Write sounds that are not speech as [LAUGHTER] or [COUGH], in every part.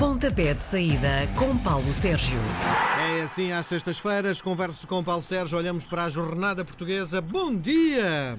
Pontapé de saída com Paulo Sérgio. É assim às sextas-feiras, converso com Paulo Sérgio, olhamos para a jornada portuguesa. Bom dia!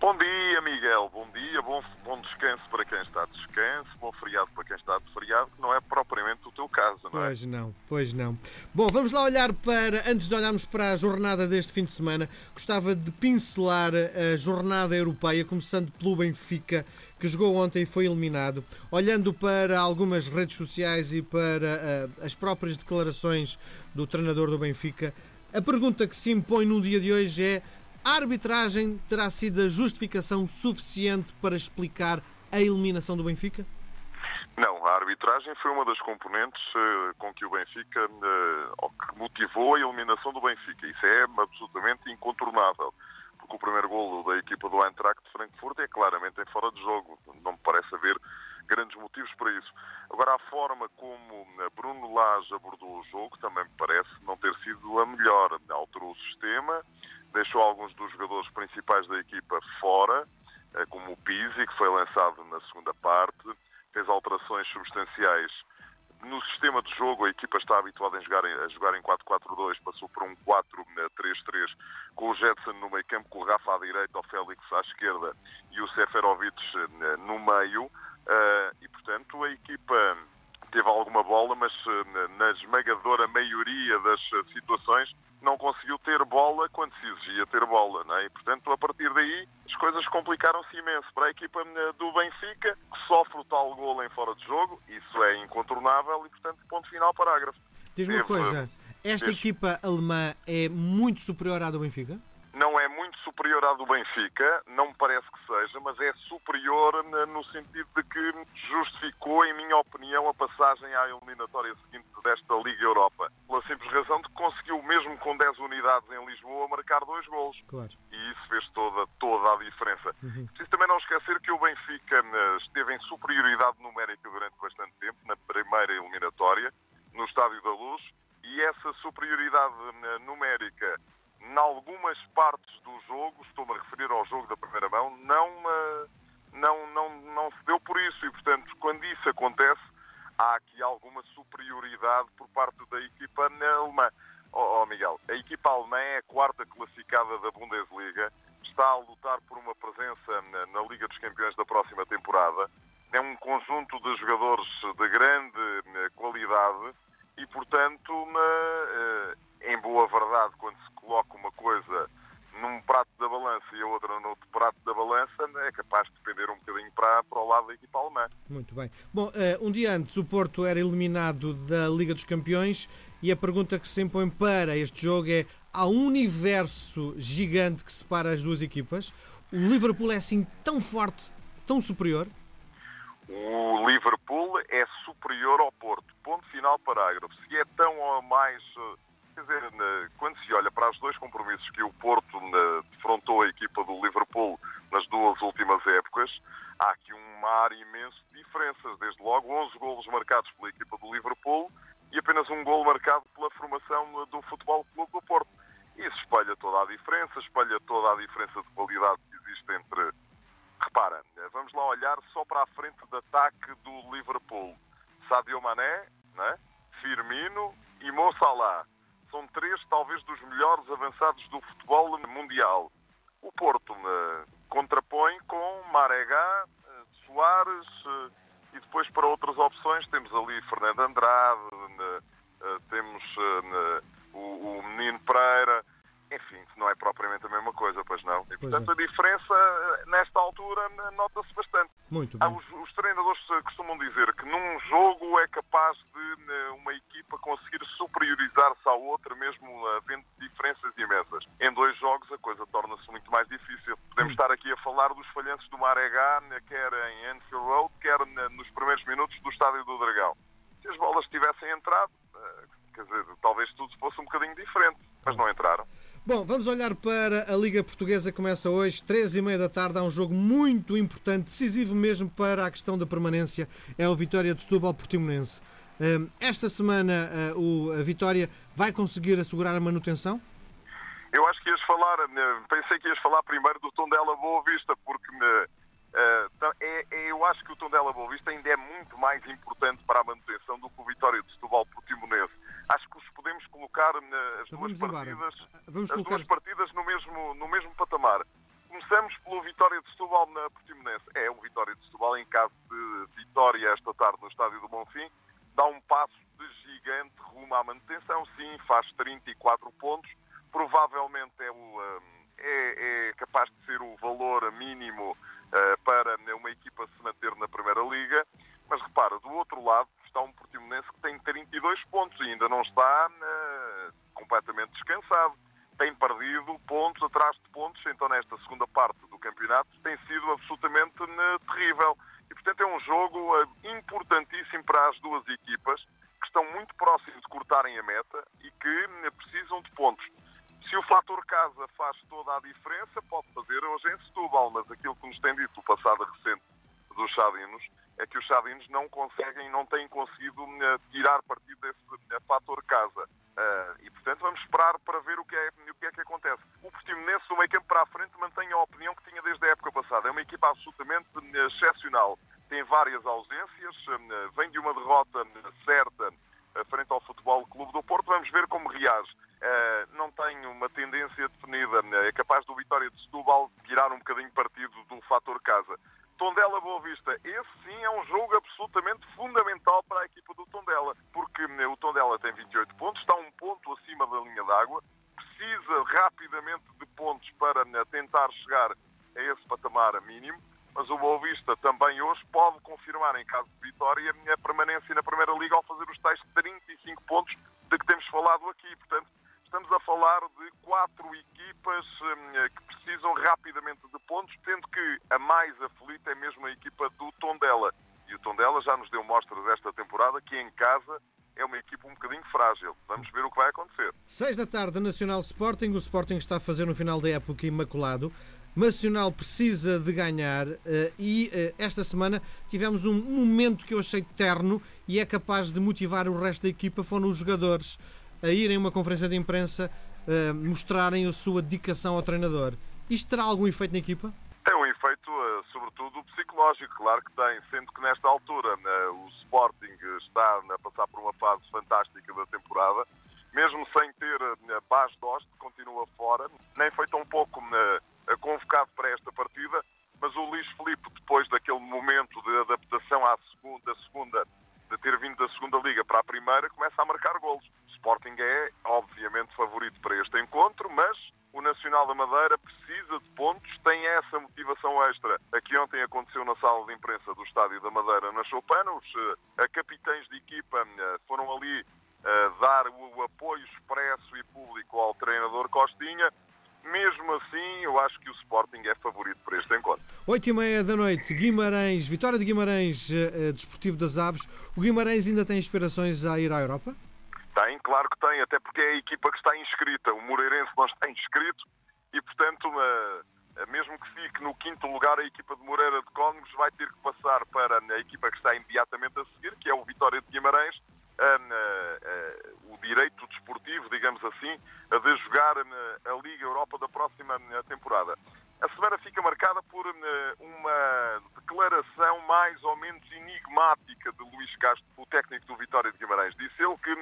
Bom dia, Miguel. Bom dia, bom, bom descanso para quem está de descanso, bom feriado para quem está de feriado, que não é propriamente o teu caso, não é? Pois não, pois não. Bom, vamos lá olhar para, antes de olharmos para a jornada deste fim de semana, gostava de pincelar a jornada europeia, começando pelo Benfica, que jogou ontem e foi eliminado. Olhando para algumas redes sociais e para uh, as próprias declarações do treinador do Benfica, a pergunta que se impõe no dia de hoje é a arbitragem terá sido a justificação suficiente para explicar a eliminação do Benfica? Não, a arbitragem foi uma das componentes uh, com que o Benfica, uh, que motivou a eliminação do Benfica. Isso é absolutamente incontornável. Porque o primeiro golo da equipa do Eintracht de Frankfurt é claramente em fora de jogo. Não me parece haver grandes motivos para isso. Agora, a forma como eh, Bruno Lage abordou o jogo também me parece não ter sido a melhor. Alterou o sistema, deixou alguns dos jogadores principais da equipa fora, eh, como o Pizzi, que foi lançado na segunda parte, fez alterações substanciais no sistema de jogo, a equipa está habituada a jogar, a jogar em 4-4-2, passou por um 4-3-3, com o Jetson no meio campo, com o Rafa à direita, o Félix à esquerda e o Seferovic eh, no meio. E, portanto, a equipa teve alguma bola, mas na esmagadora maioria das situações não conseguiu ter bola quando se exigia ter bola. Não é? E, portanto, a partir daí, as coisas complicaram-se imenso para a equipa do Benfica, que sofre o tal golo em fora de jogo. Isso é incontornável e, portanto, ponto final, parágrafo. Diz-me uma coisa, esta equipa alemã é muito superior à do Benfica? Não é superior à do Benfica, não me parece que seja, mas é superior no sentido de que justificou, em minha opinião, a passagem à eliminatória seguinte desta Liga Europa. Pela simples razão de que conseguiu, mesmo com 10 unidades em Lisboa, marcar dois golos. Claro. E isso fez toda, toda a diferença. Uhum. Preciso também não esquecer que o Benfica eh, esteve em superioridade numérica durante bastante tempo, na primeira eliminatória, no Estádio da Luz, e essa superioridade eh, numérica em algumas partes do jogo, estou-me a referir ao jogo da primeira mão, não, eh, não, não, não se deu por isso. E, portanto, quando isso acontece, há aqui alguma superioridade por parte da equipa alemã. Oh, oh, Miguel, a equipa alemã é a quarta classificada da Bundesliga, está a lutar por uma presença na, na Liga dos Campeões da próxima temporada. É um conjunto de jogadores de grande eh, qualidade e, portanto, uma, em boa verdade, quando se coloca uma coisa num prato da balança e a outra no outro prato da balança, é capaz de depender um bocadinho para, para o lado da equipa alemã. Muito bem. Bom, eh, um dia antes o Porto era eliminado da Liga dos Campeões e a pergunta que se impõe para este jogo é: há um universo gigante que separa as duas equipas? O Liverpool é assim tão forte, tão superior? O Liverpool é superior ao Porto. Ponto final, parágrafo. Se é tão ou mais eh, Quer dizer, quando se olha para os dois compromissos que o Porto defrontou a equipa do Liverpool nas duas últimas épocas, há aqui um mar imenso de diferenças. Desde logo, 11 golos marcados pela equipa do Liverpool e apenas um golo marcado pela formação do Futebol Clube do Porto. Isso espelha toda a diferença, espelha toda a diferença de qualidade que existe entre. Repara, vamos lá olhar só para a frente de ataque do Liverpool. Sadio Mané, né? Firmino e Mo Salah são três, talvez, dos melhores avançados do futebol mundial. O Porto contrapõe com Marega, uh, Soares uh, e depois para outras opções temos ali Fernando Andrade, temos o, o Menino Pereira. Enfim, não é propriamente a mesma coisa, pois não. E, portanto, é. a diferença, nesta altura, nota-se bastante. Muito bem. Os, os, treinadores costumam dizer que num jogo é capaz de uma equipa conseguir superiorizar-se à outra, mesmo havendo diferenças imensas. Em dois jogos a coisa torna-se muito mais difícil. Podemos estar aqui a falar dos falhanços do Maregá, quer em Anfield Road, quer nos primeiros minutos do Estádio do Dragão. Se as bolas tivessem entrado, quer dizer, talvez tudo fosse um bocadinho diferente, mas não entraram. Bom, vamos olhar para a Liga Portuguesa. Começa hoje, três e meia da tarde. Há um jogo muito importante, decisivo mesmo para a questão da permanência. É o Vitória de Setúbal Portimonense. Hum, esta semana a Vitória vai conseguir assegurar a manutenção? Eu acho que ias falar, pensei que ias falar primeiro do Tondela Boa Vista, porque é, é, eu acho que o Tondela Boa Vista ainda é muito mais importante para a manutenção do que o Vitória de Setúbal Portimonense. Acho que os podemos colocar nas Então duas partidas, Vamos as colocar. duas partidas no mesmo, no mesmo patamar. Começamos pelo Vitória de Setúbal na Portimonense. É o Vitória de Setúbal, em caso de vitória esta tarde no Estádio do Bonfim, dá um passo de gigante rumo à manutenção. Sim, faz 34 pontos. Provavelmente é, o, hum, é, é capaz de ser o valor mínimo eh, para uma equipa se manter na Primeira Liga. Mas repara, do outro lado Portimonense que tem 32 pontos e ainda não está eh, completamente descansado tem perdido pontos atrás de pontos, então nesta segunda parte do campeonato tem sido absolutamente né, terrível. E portanto é um jogo eh, importantíssimo para as duas equipas, que estão muito próximos de cortarem a meta e que precisam de pontos. Se o fator casa faz toda a diferença, pode fazer hoje em Setúbal, mas aquilo que nos tem dito o passado recente dos Chadinos é que os Chadinos não conseguem, não têm conseguido né, tirar partido desse fator casa. Uh, e, portanto, vamos esperar para ver o que, é, o que é que acontece. O Portimonense, do meio campo para a frente, mantém a opinião que tinha desde a época passada. É uma equipa absolutamente uh, excepcional. Tem várias ausências, vem de uma derrota certa frente ao Futebol Clube do Porto. Vamos ver como reage. não tem uma tendência definida. É capaz do Vitória de Setúbal tirar um bocadinho partido do fator casa. Vista, esse sim é um jogo absolutamente fundamental para a equipa do Tondela, porque o Tondela tem 28 pontos, está um ponto acima da linha d'água, precisa rapidamente de pontos para tentar chegar a esse patamar mínimo, mas o Boa Vista também hoje pode confirmar, em caso de vitória, que precisam rapidamente de pontos, tendo que a mais aflita é mesmo a equipa do Tondela. E o Tondela já nos deu mostras esta temporada que em casa é uma equipa um bocadinho frágil. Vamos ver o que vai acontecer. Seis da tarde, Nacional Sporting. O Sporting está a fazer no final da época imaculado. Nacional precisa de ganhar e esta semana tivemos um momento que eu achei terno e é capaz de motivar o resto da equipa. Foram os jogadores a irem a uma conferência de imprensa uh, mostrarem a sua dedicação ao treinador. Isto terá algum efeito na equipa? Tem um efeito, uh, sobretudo, psicológico, claro que tem, sendo que nesta altura o Sporting está a passar por uma fase fantástica da temporada, mesmo sem ter uh, Bas Dost, continua fora, nem foi tão pouco convocado para esta partida, mas o Luís Filipe, depois daquele momento de adaptação à segunda, segunda de ter vindo da segunda liga para a primeira, começa a marcar golos. Sporting é, obviamente, favorito para este encontro, mas o Nacional da Madeira precisa de pontos, tem essa motivação extra. Aqui ontem aconteceu na sala de imprensa do Estádio da Madeira, na Choupana, os uh, capitães de equipa uh, foram ali uh, dar o apoio expresso e público ao treinador Costinha. Mesmo assim, eu acho que o Sporting é favorito para este encontro. 8 e meia da noite, Guimarães, vitória de Guimarães, Desportivo das Aves. O Guimarães ainda tem inspirações a ir à Europa? Claro que tem, até porque é a equipa que está inscrita. O Moreirense não está inscrito e, portanto, mesmo que fique no quinto lugar, a equipa de Moreira de Cónegos vai ter que passar para a equipa que está imediatamente a seguir, que é o Vitória de Guimarães, o direito desportivo, digamos assim, de jogar a Liga Europa da próxima temporada. A semana fica marcada por uma declaração mais ou menos enigmática de Luís Castro, o técnico do Vitória de Guimarães. Disse ele que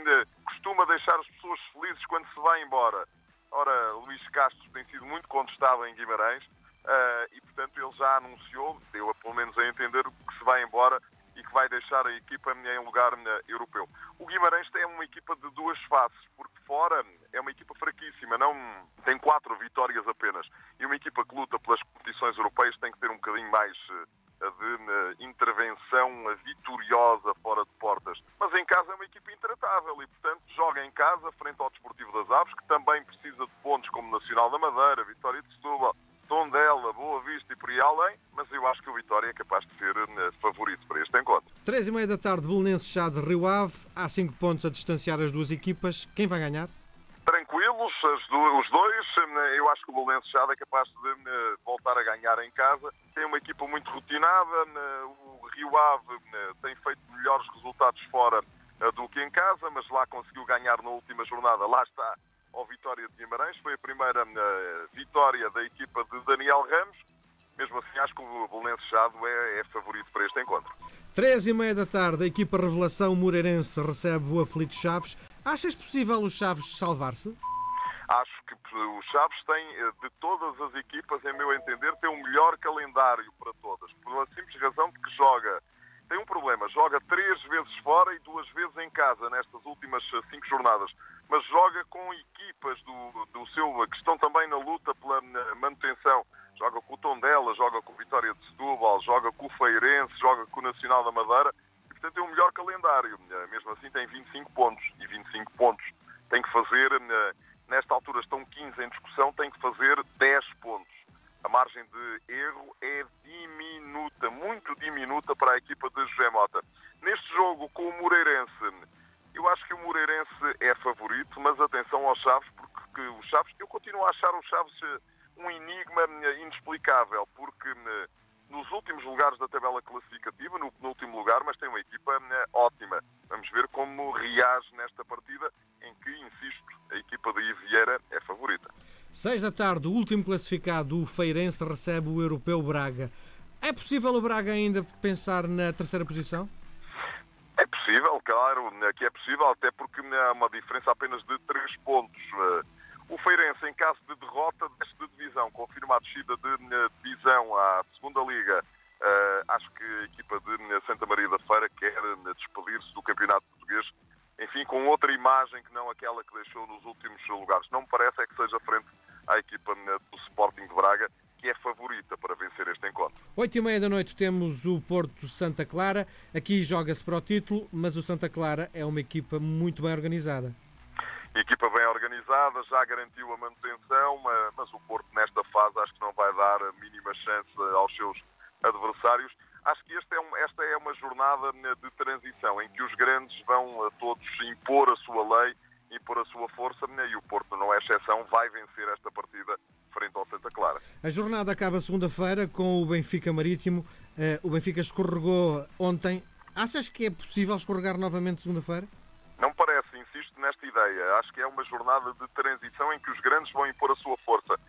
costuma deixar as pessoas felizes quando se vai embora. Ora, Luís Castro tem sido muito contestado em Guimarães e, portanto, ele já anunciou, deu pelo menos a entender que se vai embora e que vai deixar a equipa em lugar europeu. O Guimarães tem uma equipa de duas faces, porque fora é uma equipa fraquíssima, não tem quatro vitórias apenas. E uma equipa que luta pelas competições europeias tem que ter um bocadinho mais de intervenção vitoriosa fora de portas. Mas em casa é uma equipa intratável e, portanto, joga em casa frente ao Desportivo das Aves, que também precisa de pontos como Nacional da Madeira, Vitória de Setúbal, Tondela, Boa Vista e por aí além, eu acho que o Vitória é capaz de ser favorito para este encontro. Três e meia da tarde, Belenenses já de Rio Ave, há cinco pontos a distanciar as duas equipas. Quem vai ganhar? Tranquilos, os dois. Eu acho que o Belenenses já é capaz de voltar a ganhar em casa. Tem uma equipa muito rotinada. O Rio Ave tem feito melhores resultados fora do que em casa, mas lá conseguiu ganhar na última jornada. Lá está ao Vitória de Guimarães. Foi a primeira vitória da equipa de Daniel Ramos mesmo assim acho que o Belenenses Chado é, é favorito para este encontro. Três e meia da tarde, a equipa Revelação Moreirense recebe o aflito Chaves. Achas possível o Chaves salvar-se? Acho que o Chaves tem, eh, de todas as equipas, em meu entender, tem o melhor calendário para todas, por uma simples razão de que joga. Tem um problema, joga três vezes fora e duas vezes em casa nestas últimas eh, cinco jornadas, mas joga com equipas do, do seu que estão também na luta pela eh, manutenção. Joga com o Tondela, joga com o Vitória de Setúbal, joga com o Feirense, joga com o Nacional da Madeira e, portanto, tem o melhor calendário. Mesmo assim, tem 25 pontos e 25 pontos tem que fazer nesta altura estão 15 em discussão, tem que fazer 10 pontos. A margem de erro é diminuta, muito diminuta para a equipa de José Mota. Neste jogo com o Moreirense, eu acho que o Moreirense é favorito, mas atenção aos Chaves, porque o Chaves, eu continuo a achar o Chaves eh, um enigma eh, inexplicável, porque eh, nos últimos lugares da tabela classificativa, no penúltimo lugar, mas tem uma equipa ótima. Vamos ver como reage nesta partida, em que, insisto, a equipa de Vieira é favorita. Seis da tarde, o último classificado, o Feirense, recebe o Europeu Braga. É possível o Braga ainda pensar na terceira posição? É possível, claro, que é possível, até porque há uma diferença apenas de três pontos. O Feirense, em caso de derrota, desce de divisão, confirma a descida de divisão à segunda Liga. acho que a equipa de Santa Maria da Feira quer despedir-se do Campeonato Português enfim, com outra imagem que não aquela que deixou nos últimos lugares. Não me parece é que seja frente à equipa eh, do Sporting de Braga, que é favorita para vencer este encontro. Oito e meia da noite temos o Porto Santa Clara. Aqui joga-se para o título, mas o Santa Clara é uma equipa muito bem organizada. Equipa bem organizada, já garantiu a manutenção, mas o Porto nesta fase acho que não vai dar a mínima chance aos seus adversários acho que é um, esta é uma jornada de transição em que os grandes vão todos impor a sua lei, impor a sua força né, e o Porto não é exceção, vai vencer esta partida frente ao Santa Clara. A jornada acaba segunda-feira com o Benfica Marítimo. Eh, o Benfica escorregou ontem. Achas que é possível escorregar novamente segunda-feira? Nesta ideia. Acho que é uma jornada de transição em que os grandes vão impor a sua força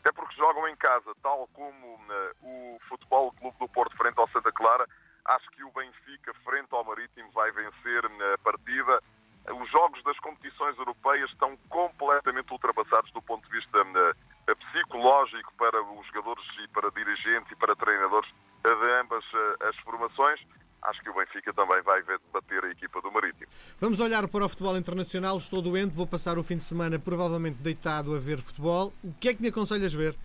até porque jogam em casa, tal como uh, o Futebol Clube do Porto frente ao Santa Clara. Acho que o Benfica frente ao Marítimo vai vencer a partida. Os jogos das competições europeias estão completamente ultrapassados do ponto de vista uh, psicológico para os jogadores e para dirigentes e para treinadores de ambas uh, as formações acho que o Benfica também vai bater a equipa do Marítimo. Vamos olhar para o futebol internacional. Estou doente, vou passar o fim de semana provavelmente deitado a ver futebol. O que é que me aconselhas ver?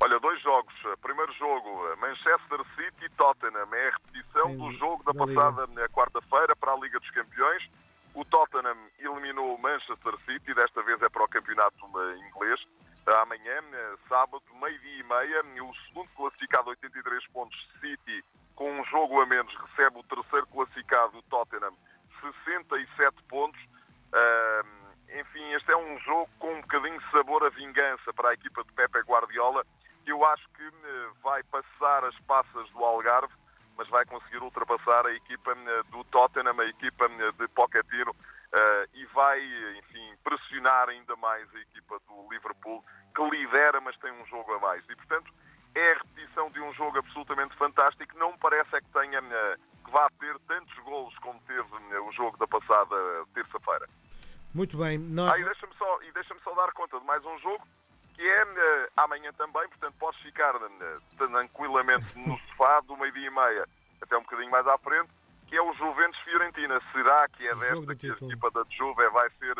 Olha, dois jogos. Primeiro jogo, Manchester City e Tottenham. É a repetição Sim, do jogo da, da passada quarta-feira para a Liga dos Campeões. O Tottenham eliminou o Manchester City, desta vez é para o campeonato inglês. Amanhã, sábado, meio-dia e meia, o segundo classificado, 83 pontos, City, com um jogo a menos, recebe o terceiro classificado, o Tottenham, 67 pontos. Uh, enfim, este é um jogo com um bocadinho de sabor a vingança para a equipa de Pepe Guardiola, que eu acho que uh, vai passar as passas do Algarve, mas vai conseguir ultrapassar a equipa uh, do Tottenham, a equipa de Pochettino, e vai, enfim, pressionar ainda mais a equipa do Liverpool, que lidera, mas tem um jogo a mais. E, portanto, é a repetição de um jogo absolutamente fantástico. Não me parece é que tenha eh, que vá ter tantos golos como teve eh, o jogo da passada terça-feira. Muito bem. Nós... Ah, e deixa-me só, deixa só dar conta de mais um jogo que é uh, amanhã também, portanto podes ficar uh, tranquilamente no [LAUGHS] sofá do meio-dia e meia até um bocadinho mais à frente, que é o Juventus Fiorentina. Será que é desta que a equipa da Juve vai ser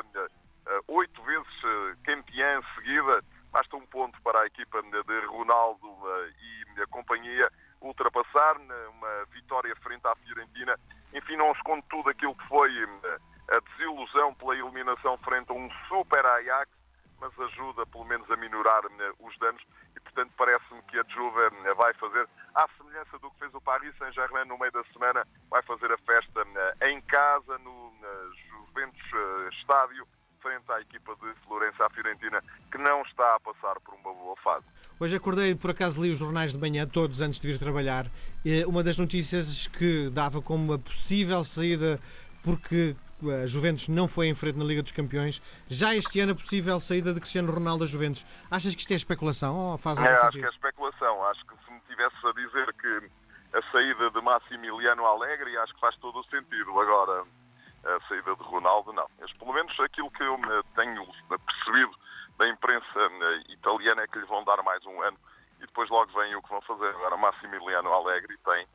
oito uh, vezes campeã seguida? Basta um ponto para a equipa de Ronaldo eh, e a companhia ultrapassar uma vitória frente à Fiorentina. Enfim, não esconde tudo aquilo que foi eh, a desilusão pela eliminação frente a um super Ajax, mas ajuda pelo menos a minorar eh, os danos e, portanto, parece-me que a Juve vai fazer, à semelhança do que fez o Paris Saint-Germain no meio da semana, vai fazer a festa em casa, no Juventus Estádio, frente à equipa de Florença, à Fiorentina, que não está a passar por uma boa fase. Hoje acordei, por acaso li os jornais de manhã, todos antes de vir trabalhar. Uma das notícias que dava como uma possível saída porque a Juventus não foi em frente na Liga dos Campeões. Já este ano a possível saída de Cristiano Ronaldo da Juventus. Achas que isto é especulação ou faz é, algum acho sentido? que é especulação. Acho que se me tivesse a dizer que a saída de Massimiliano Alegre, acho que faz todo o sentido. Agora, a saída de Ronaldo, não. Mas pelo menos aquilo que eu eh, tenho percebido da imprensa eh, italiana é que lhe vão dar mais um ano e depois logo vem o que vão fazer. Agora, Massimiliano Alegre tem,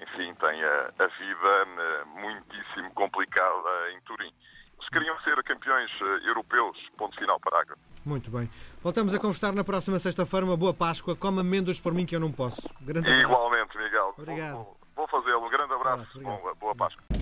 enfim, tem a, a vida eh, muitíssimo complicada em Turim. Eles queriam ser campeões europeus, ponto final a Muito bem. Voltamos a conversar na próxima sexta-feira. Uma boa Páscoa. Come amêndoas por mim que eu não posso. Grande abraço. Igualmente, Miguel. Obrigado. Vou, vou fazê-lo. Grande abraço. abraço obrigado. Bom, boa Páscoa.